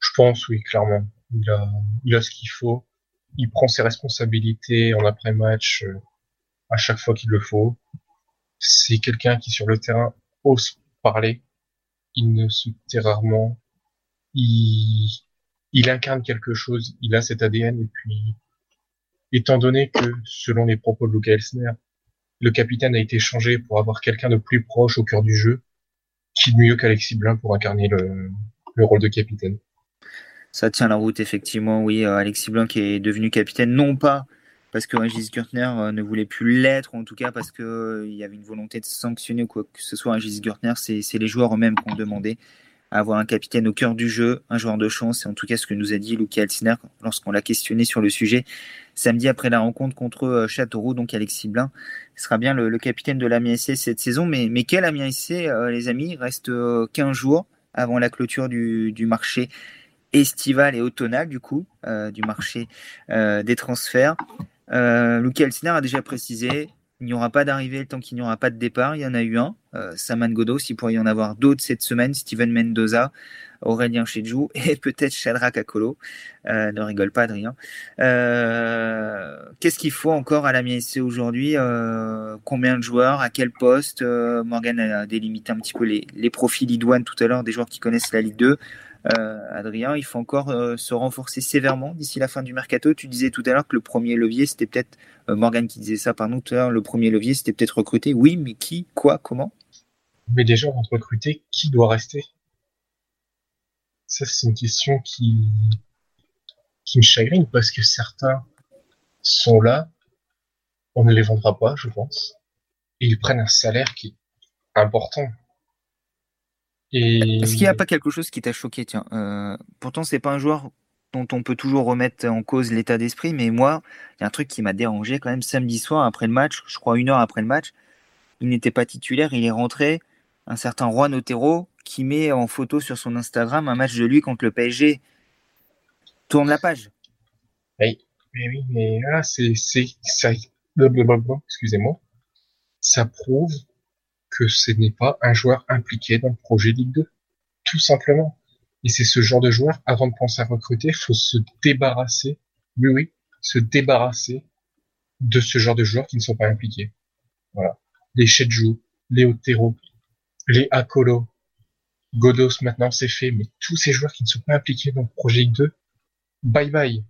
Je pense, oui, clairement. Il a, il a ce qu'il faut. Il prend ses responsabilités en après-match euh, à chaque fois qu'il le faut. C'est quelqu'un qui, sur le terrain, ose parler. Il ne se tait rarement. Il, il incarne quelque chose. Il a cet ADN. Et puis, étant donné que, selon les propos de Luca Elsner, le capitaine a été changé pour avoir quelqu'un de plus proche au cœur du jeu, qui mieux qu'Alexis Blin pour incarner le, le rôle de capitaine. Ça tient la route, effectivement, oui. Euh, Alexis Blanc est devenu capitaine, non pas parce que Régis Gertner euh, ne voulait plus l'être, ou en tout cas parce qu'il euh, y avait une volonté de sanctionner quoi que ce soit Régis Gertner. C'est les joueurs eux-mêmes qui ont demandé avoir un capitaine au cœur du jeu, un joueur de chance. Et en tout cas, ce que nous a dit Luca Elsner lorsqu'on l'a questionné sur le sujet samedi après la rencontre contre euh, Châteauroux, donc Alexis Blin sera bien le, capitaine de l'Amiens SC cette saison. Mais, quel Amiens SC, euh, les amis? Il reste euh, 15 jours avant la clôture du, marché estival et automnal du coup euh, du marché euh, des transferts. Euh, Luca Elsner a déjà précisé il n'y aura pas d'arrivée temps qu'il n'y aura pas de départ. Il y en a eu un, euh, Saman Godos. Il pourrait y en avoir d'autres cette semaine. Steven Mendoza, Aurélien Chedjou et peut-être Shadrach Akolo. Euh, ne rigole pas, Adrien. Euh, Qu'est-ce qu'il faut encore à la MSC aujourd'hui Combien de joueurs À quel poste Morgan a délimité un petit peu les, les profils idoines tout à l'heure, des joueurs qui connaissent la Ligue 2. Euh, Adrien, il faut encore euh, se renforcer sévèrement d'ici la fin du mercato. Tu disais tout à l'heure que le premier levier, c'était peut-être euh, Morgan qui disait ça, pardon, tout à l'heure, le premier levier, c'était peut-être recruter. Oui, mais qui, quoi, comment? Mais déjà, avant de recruter, qui doit rester? Ça, c'est une question qui qui me chagrine parce que certains sont là, on ne les vendra pas, je pense, et ils prennent un salaire qui est important. Et Est-ce qu'il n'y a pas quelque chose qui t'a choqué? Tiens, euh, pourtant c'est pas un joueur dont on peut toujours remettre en cause l'état d'esprit, mais moi, il y a un truc qui m'a dérangé quand même samedi soir après le match, je crois une heure après le match, il n'était pas titulaire, il est rentré, un certain Juan Otero qui met en photo sur son Instagram un match de lui contre le PSG. Tourne la page. Mais oui, mais là, c'est, c'est, ça, excusez-moi. Ça prouve que ce n'est pas un joueur impliqué dans le projet Ligue 2. Tout simplement. Et c'est ce genre de joueur, avant de penser à recruter, faut se débarrasser, oui, oui, se débarrasser de ce genre de joueurs qui ne sont pas impliqués. Voilà. Les Shedju, les Otero, les Akolo, Godos maintenant c'est fait, mais tous ces joueurs qui ne sont pas impliqués dans le projet Ligue 2, bye bye.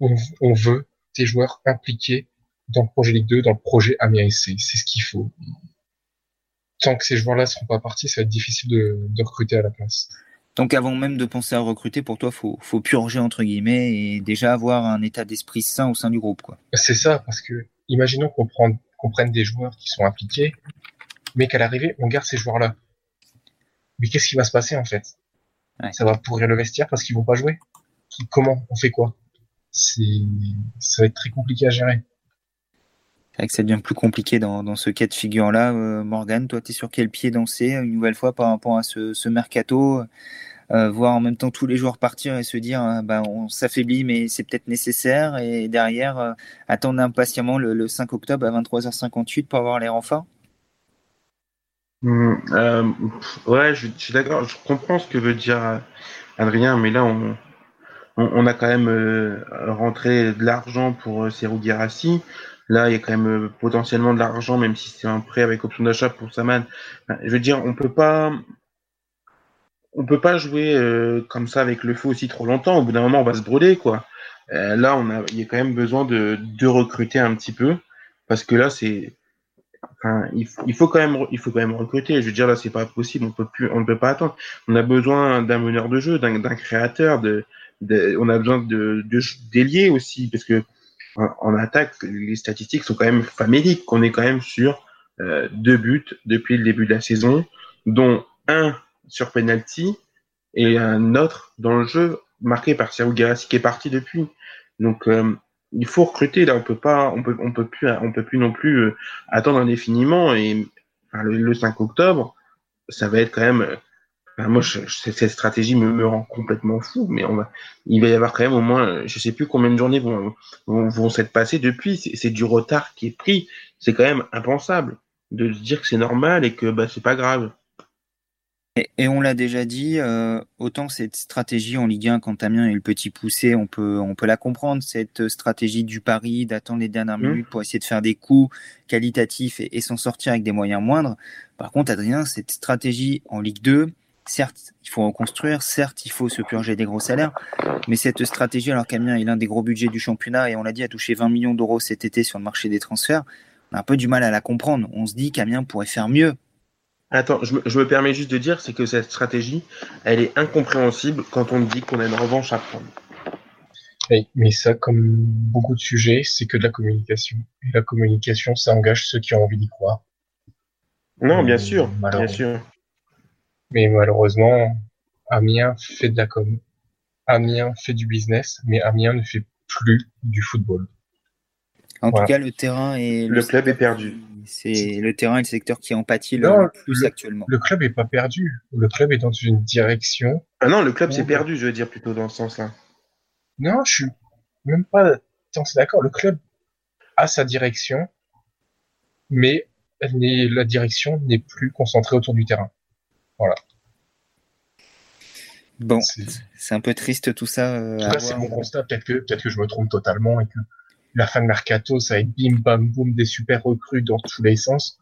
On, on veut des joueurs impliqués dans le projet Ligue 2, dans le projet Amiens C'est ce qu'il faut. Tant que ces joueurs-là ne seront pas partis, ça va être difficile de, de, recruter à la place. Donc avant même de penser à recruter, pour toi, faut, faut purger entre guillemets et déjà avoir un état d'esprit sain au sein du groupe, quoi. C'est ça, parce que imaginons qu'on prenne, qu'on prenne des joueurs qui sont impliqués, mais qu'à l'arrivée, on garde ces joueurs-là. Mais qu'est-ce qui va se passer en fait? Ouais. Ça va pourrir le vestiaire parce qu'ils vont pas jouer? Comment? On fait quoi? C'est, ça va être très compliqué à gérer. Vrai que ça devient plus compliqué dans, ce cas de figure-là. Euh, Morgan, toi, tu es sur quel pied danser une nouvelle fois par rapport à ce, mercato euh, Voir en même temps tous les joueurs partir et se dire euh, bah, on s'affaiblit, mais c'est peut-être nécessaire. Et derrière, euh, attendre impatiemment le, le, 5 octobre à 23h58 pour avoir les renforts mmh, Ouais, je, suis d'accord. Je comprends ce que veut dire Adrien, mais là, on, on, a quand même rentré de l'argent pour Serou Girassi. Là, il y a quand même euh, potentiellement de l'argent, même si c'est un prêt avec option d'achat pour Saman. je veux dire, on peut pas, on peut pas jouer euh, comme ça avec le feu aussi trop longtemps. Au bout d'un moment, on va se brûler, quoi. Euh, là, il y a quand même besoin de, recruter un petit peu, parce que là, c'est, il, faut, quand même, il faut quand même recruter. Je veux dire, là, c'est pas possible. On peut plus, on ne peut pas attendre. On a besoin d'un meneur de jeu, d'un créateur, on a besoin de, de d'ailier aussi, parce que en, attaque, les statistiques sont quand même faméliques. On est quand même sur euh, deux buts depuis le début de la saison, dont un sur penalty et un autre dans le jeu marqué par Sergio Garassi qui est parti depuis. Donc euh, il faut recruter là, on peut pas, on peut, on peut plus, on peut plus non plus euh, attendre indéfiniment et le, le, 5 octobre, ça va être quand même ben moi, je, cette stratégie me, me, rend complètement fou, mais on va, il va y avoir quand même au moins, je sais plus combien de journées vont, vont, vont s'être passées depuis. C'est du retard qui est pris. C'est quand même impensable de se dire que c'est normal et que bah, c'est pas grave. Et, et on l'a déjà dit, euh, autant cette stratégie en Ligue 1 quand Amiens est le petit poussé, on peut, on peut la comprendre, cette stratégie du pari, d'attendre les dernières mmh. minutes pour essayer de faire des coups qualitatifs et, et s'en sortir avec des moyens moindres. Par contre, Adrien, cette stratégie en Ligue 2, certes, il faut reconstruire, certes, il faut se purger des gros salaires, mais cette stratégie, alors qu'Amiens est l'un des gros budgets du championnat et on l'a dit, a touché 20 millions d'euros cet été sur le marché des transferts, on a un peu du mal à la comprendre. On se dit qu'Amiens pourrait faire mieux. Attends, je me, je me, permets juste de dire, c'est que cette stratégie, elle est incompréhensible quand on dit qu'on a une revanche à prendre. Oui, mais ça, comme beaucoup de sujets, c'est que de la communication. Et la communication, ça engage ceux qui ont envie d'y croire. Non, bien sûr, bien sûr. Mais malheureusement, Amiens fait de la com. Amiens fait du business, mais Amiens ne fait plus du football. En voilà. tout cas, le terrain et le, le club est perdu. C'est le terrain et le secteur qui en pâtit le non, plus le, actuellement. Le club est pas perdu. Le club est dans une direction. Ah non, le club s'est perdu, je veux dire plutôt dans ce sens-là. Non, je suis même pas tant d'accord. Le club a sa direction, mais la direction n'est plus concentrée autour du terrain. Voilà. Bon, c'est un peu triste tout ça. Euh, tout c'est mon constat. Peut-être que, peut que je me trompe totalement et que la fin de mercato, ça va être bim bam boum des super recrues dans tous les sens.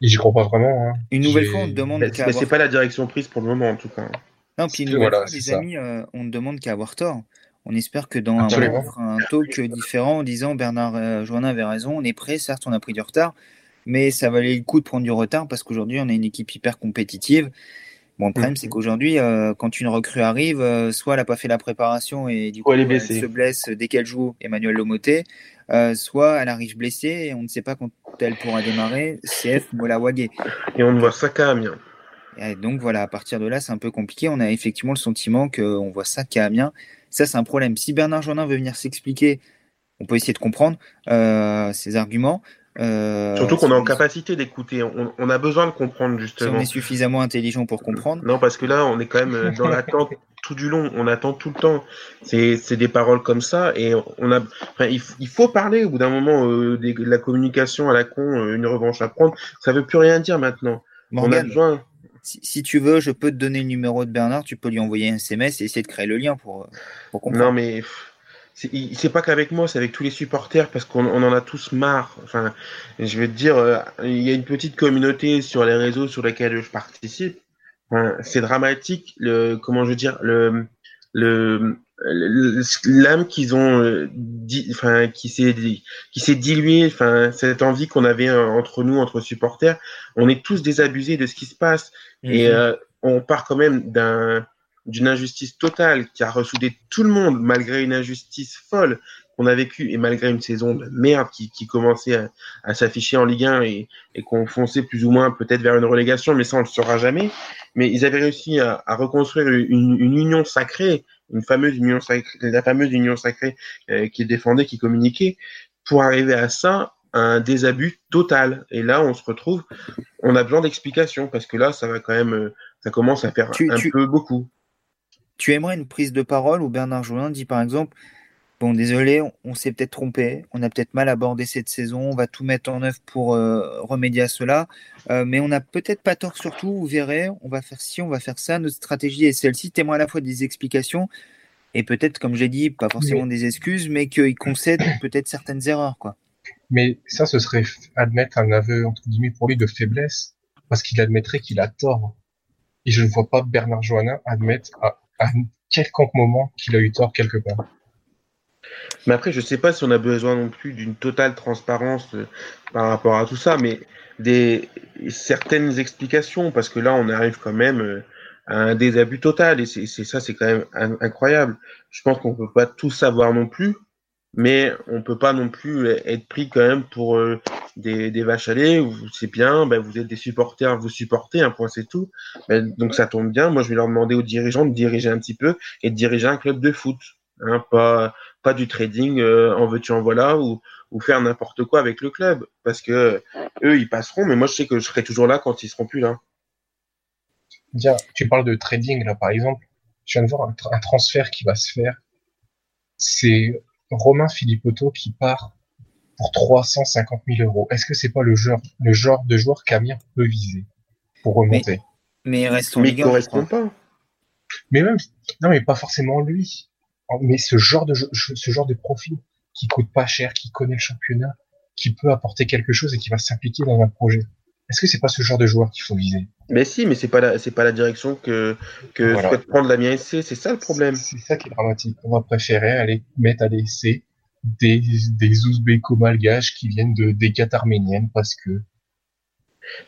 Et j'y crois pas vraiment. Hein. Une nouvelle fois, on demande. Mais, mais avoir... c'est pas la direction prise pour le moment, en tout cas. Non, puis une nouvelle voilà, fois, les ça. amis, euh, on ne demande qu'à avoir tort. On espère que dans Absolument. un, talk différent en disant Bernard euh, Joannin avait raison, on est prêt, certes, on a pris du retard, mais ça valait le coup de prendre du retard parce qu'aujourd'hui, on a une équipe hyper compétitive. Bon, le problème, mmh. c'est qu'aujourd'hui, euh, quand une recrue arrive, euh, soit elle n'a pas fait la préparation et du coup, elle, elle se blesse dès qu'elle joue, Emmanuel Lomoté, euh, soit elle arrive blessée et on ne sait pas quand elle pourra démarrer, CF Mola Wagé. Et on ne voit ça qu'à Amiens. Et donc voilà, à partir de là, c'est un peu compliqué. On a effectivement le sentiment qu'on voit ça qu'à Amiens. Ça, c'est un problème. Si Bernard Jourdain veut venir s'expliquer, on peut essayer de comprendre ses arguments. Euh, Surtout qu'on est en capacité d'écouter. On, on, a besoin de comprendre justement. Si on est suffisamment intelligent pour comprendre. Non, parce que là, on est quand même dans l'attente tout du long. On attend tout le temps. C'est des paroles comme ça et on a. Enfin, il, il faut parler au bout d'un moment euh, de la communication à la con, euh, une revanche à prendre. Ça veut plus rien dire maintenant. on a besoin. Si, tu veux, je peux te donner le numéro de Bernard, tu peux lui envoyer un SMS et essayer de créer le lien pour, pour comprendre. Non, mais c'est pas qu'avec moi, c'est avec tous les supporters parce qu'on en a tous marre. Enfin, je vais te dire, euh, il y a une petite communauté sur les réseaux sur lesquels je participe. c'est dramatique. Le, comment je veux dire, le, le, l'âme qu'ils ont, euh, enfin, qui s'est, qui s'est diluée, enfin, cette envie qu'on avait euh, entre nous, entre supporters, on est tous désabusés de ce qui se passe et mhm. on part quand même d'un d'une injustice totale qui a ressoudé tout le monde malgré une injustice folle qu'on a vécue et malgré une saison de merde qui, qui commençait à, s'afficher en Ligue 1 et, et qu'on fonçait plus ou moins peut-être vers une relégation, mais ça on le saura jamais. Mais ils avaient réussi à, à reconstruire une, une, union sacrée, une fameuse union sacrée, la fameuse union sacrée euh, qui défendait, qui communiquait, pour arriver à ça, un désabus total. Et là, on se retrouve, on a besoin d'explications parce que là, ça va quand même, euh, ça commence à faire un peu beaucoup. Tu aimerais une prise de parole où Bernard Joulin dit par exemple Bon, désolé, on, s'est peut-être trompé, on a peut-être mal abordé cette saison, on va tout mettre en œuvre pour euh, remédier à cela, euh, mais on n'a peut-être pas tort surtout, vous verrez, on va faire ci, on va faire ça, notre stratégie est celle-ci, témoin à la fois des explications et peut-être, comme j'ai dit, pas forcément des excuses, mais qu'il concède peut-être certaines erreurs. quoi. Mais ça, ce serait admettre un aveu, entre guillemets, pour lui de faiblesse, parce qu'il admettrait qu'il a tort. Et je ne vois pas Bernard Johannin admettre à à quelconque moment qu'il a eu tort quelque part. Mais après, je sais pas si on a besoin non plus d'une totale transparence euh, par rapport à tout ça, mais des certaines explications, parce que là, on arrive quand même euh, à un désabus total, et c'est ça, c'est quand même incroyable. Je pense qu'on peut pas tout savoir non plus, mais on peut pas non plus être pris quand même pour euh, des, des, vaches à lait, c'est bien, ben vous êtes des supporters, vous supportez, un point c'est tout. Ben, donc ça tombe bien, moi je vais leur demander aux dirigeants de diriger un petit peu et de diriger un club de foot, hein, pas, du trading euh, en veux-tu en voilà ou, faire n'importe quoi avec le club, parce que eux ils passeront, mais moi je sais que je serai toujours là quand ils seront plus là. Bien, tu parles de trading là par exemple, je viens de voir un, un transfert qui va se faire, c'est Romain Philippotto qui part pour 350 000 euros. Est-ce que c'est pas le genre, le genre de joueur qu'Amir peut viser pour remonter? Mais, mais reste Mais il correspond pas. Mais même, non, mais pas forcément lui. Mais ce genre de, ce genre de profil qui coûte pas cher, qui connaît le championnat, qui peut apporter quelque chose et qui va s'impliquer dans un projet. Est-ce que c'est pas ce genre de joueur qu'il faut viser? Mais si, mais c'est pas la, c'est pas la direction que que souhaite prendre la mienne C'est ça le problème. C'est ça qui est dramatique. On va préférer aller mettre à l'essai des, des ouzbéco-malgaches qui viennent de, des arméniennes parce que.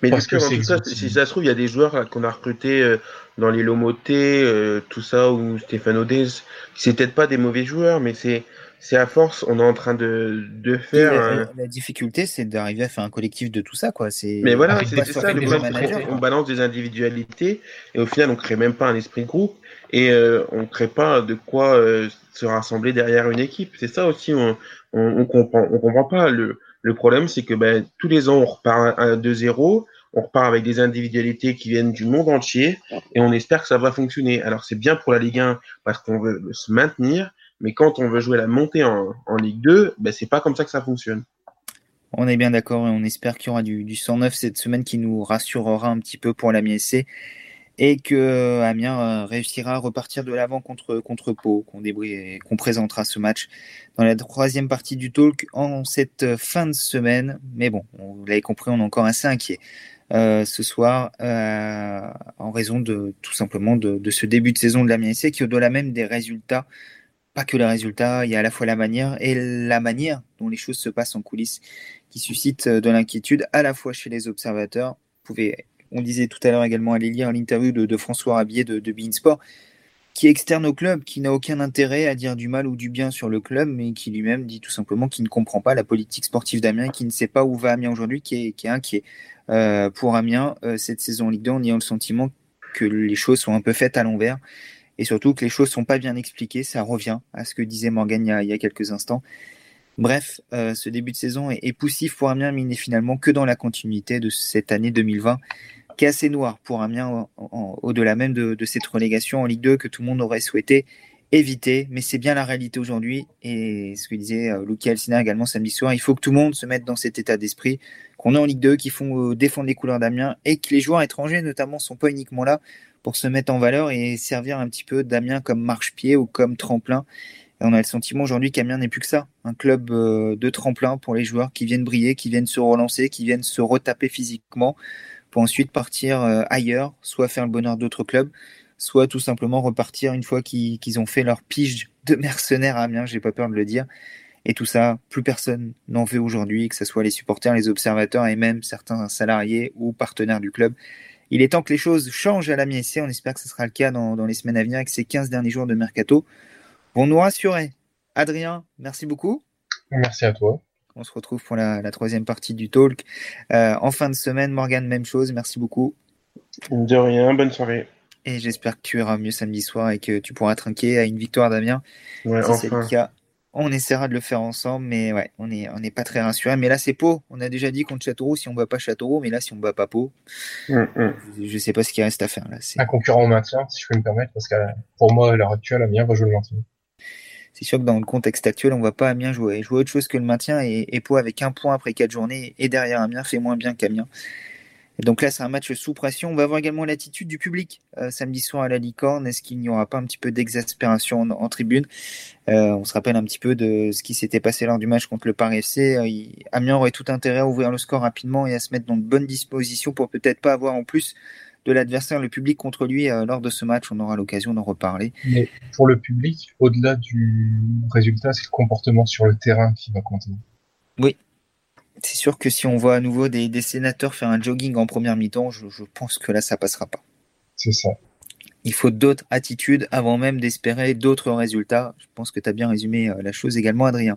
Mais parce que si ça se trouve, il y a des joueurs qu'on a recrutés euh, dans les Lomoté, euh, tout ça, ou Stéphane Odez, c'est peut-être pas des mauvais joueurs, mais c'est c'est à force, on est en train de, de faire. La, difficulté, c'est d'arriver à faire un collectif de tout ça, quoi. Mais voilà, c'est ça. Le on, balance des individualités et au final, on crée même pas un esprit de groupe et euh, on crée pas de quoi euh, se rassembler derrière une équipe. C'est ça aussi, on, on, comprend, on comprend pas. Le, le problème, c'est que ben, tous les ans, on repart de zéro on repart avec des individualités qui viennent du monde entier et on espère que ça va fonctionner. Alors c'est bien pour la Ligue 1 parce qu'on veut se maintenir, mais quand on veut jouer la montée en, Ligue 2, ben, c'est pas comme ça que ça fonctionne. On est bien d'accord et on espère qu'il y aura du, du 109 cette semaine qui nous rassurera un petit peu pour la SC et que Amiens euh, réussira à repartir de l'avant contre, contre Pau, qu'on présentera ce match dans la troisième partie du talk en cette fin de semaine. Mais bon, vous l'avez compris, on est encore assez inquiet euh, ce soir euh, en raison de tout simplement de, ce début de saison de l'Amiens qui, au-delà même des résultats, pas que les résultats, il y a à la fois la manière et la manière dont les choses se passent en coulisses qui suscite euh, de l'inquiétude à la fois chez les observateurs. Vous pouvez, on disait tout à l'heure également, aller lire l'interview de, François Rabier de, de Beansport, qui est externe au club, qui n'a aucun intérêt à dire du mal ou du bien sur le club, mais qui lui-même dit tout simplement qu'il ne comprend pas la politique sportive d'Amiens, qui ne sait pas où va Amiens aujourd'hui, qui est, qui est inquiet. Euh, pour Amiens, euh, cette saison en Ligue 2, on a le sentiment que les choses sont un peu faites à l'envers et surtout que les choses sont pas bien expliquées. Ça revient à ce que disait Morgan il y a, quelques instants. Bref, euh, ce début de saison est, poussif pour Amiens, mais il n'est finalement que dans la continuité de cette année 2020, qui est assez noire pour Amiens, au-delà même de, cette relégation en Ligue 2 que tout le monde aurait souhaité éviter, mais c'est bien la réalité aujourd'hui. Et ce que disait euh, Lucky Alcina également samedi soir, il faut que tout le monde se mette dans cet état d'esprit, qu'on est en Ligue 2, qui font euh, défendre les couleurs d'Amiens, et que les joueurs étrangers notamment sont pas uniquement là pour se mettre en valeur et servir un petit peu d'Amiens comme marche-pied ou comme tremplin. Et on a le sentiment aujourd'hui qu'Amiens n'est plus que ça, un club euh, de tremplin pour les joueurs qui viennent briller, qui viennent se relancer, qui viennent se retaper physiquement pour ensuite partir ailleurs, soit faire le bonheur d'autres clubs, soit tout simplement repartir une fois qu'ils ont fait leur pige de mercenaires à Amiens, j'ai pas peur de le dire. Et tout ça, plus personne n'en veut aujourd'hui, que ce soit les supporters, les observateurs et même certains salariés ou partenaires du club. Il est temps que les choses changent à la. On espère que ce sera le cas dans, les semaines à venir avec ces 15 derniers jours de mercato. Vont nous rassurer. Adrien, merci beaucoup. Merci à toi. On se retrouve pour la, troisième partie du talk. Euh, en fin de semaine, Morgan, même chose. Merci beaucoup. De rien, bonne soirée. Et j'espère que tu iras mieux samedi soir et que tu pourras trinquer à une victoire d'Amiens. Ouais, si c'est le cas, on essaiera de le faire ensemble, mais ouais, on n'est on est pas très rassuré. Mais là, c'est Pau. On a déjà dit contre Châteauroux, si on ne bat pas Châteauroux, mais là, si on ne bat pas Pau, mm, mm. je ne sais pas ce qu'il reste à faire. Là, un concurrent au maintien, si je peux me permettre, parce que pour moi, à l'heure actuelle, Amiens va jouer le maintien. C'est sûr que dans le contexte actuel, on ne voit pas Amiens jouer. Jouer autre chose que le maintien et, et avec un point après quatre journées et derrière Amiens fait moins bien qu'Amiens donc là, c'est un match sous pression. On va voir également l'attitude du public euh, samedi soir à la Licorne. Est-ce qu'il n'y aura pas un petit peu d'exaspération en, tribune? Euh, On se rappelle un petit peu de ce qui s'était passé lors du match contre le Paris FC. Euh, Amiens aurait tout intérêt à ouvrir le score rapidement et à se mettre dans de bonnes dispositions pour peut-être pas avoir en plus de l'adversaire, le public contre lui lors de ce match. On aura l'occasion d'en reparler. Mais pour le public, au-delà du résultat, c'est le comportement sur le terrain qui va compter. Oui, c'est sûr que si on voit à nouveau des, sénateurs faire un jogging en première mi-temps, je, pense que là, ça passera pas. C'est ça. Il faut d'autres attitudes avant même d'espérer d'autres résultats. Je pense que tu as bien résumé euh, la chose également, Adrien.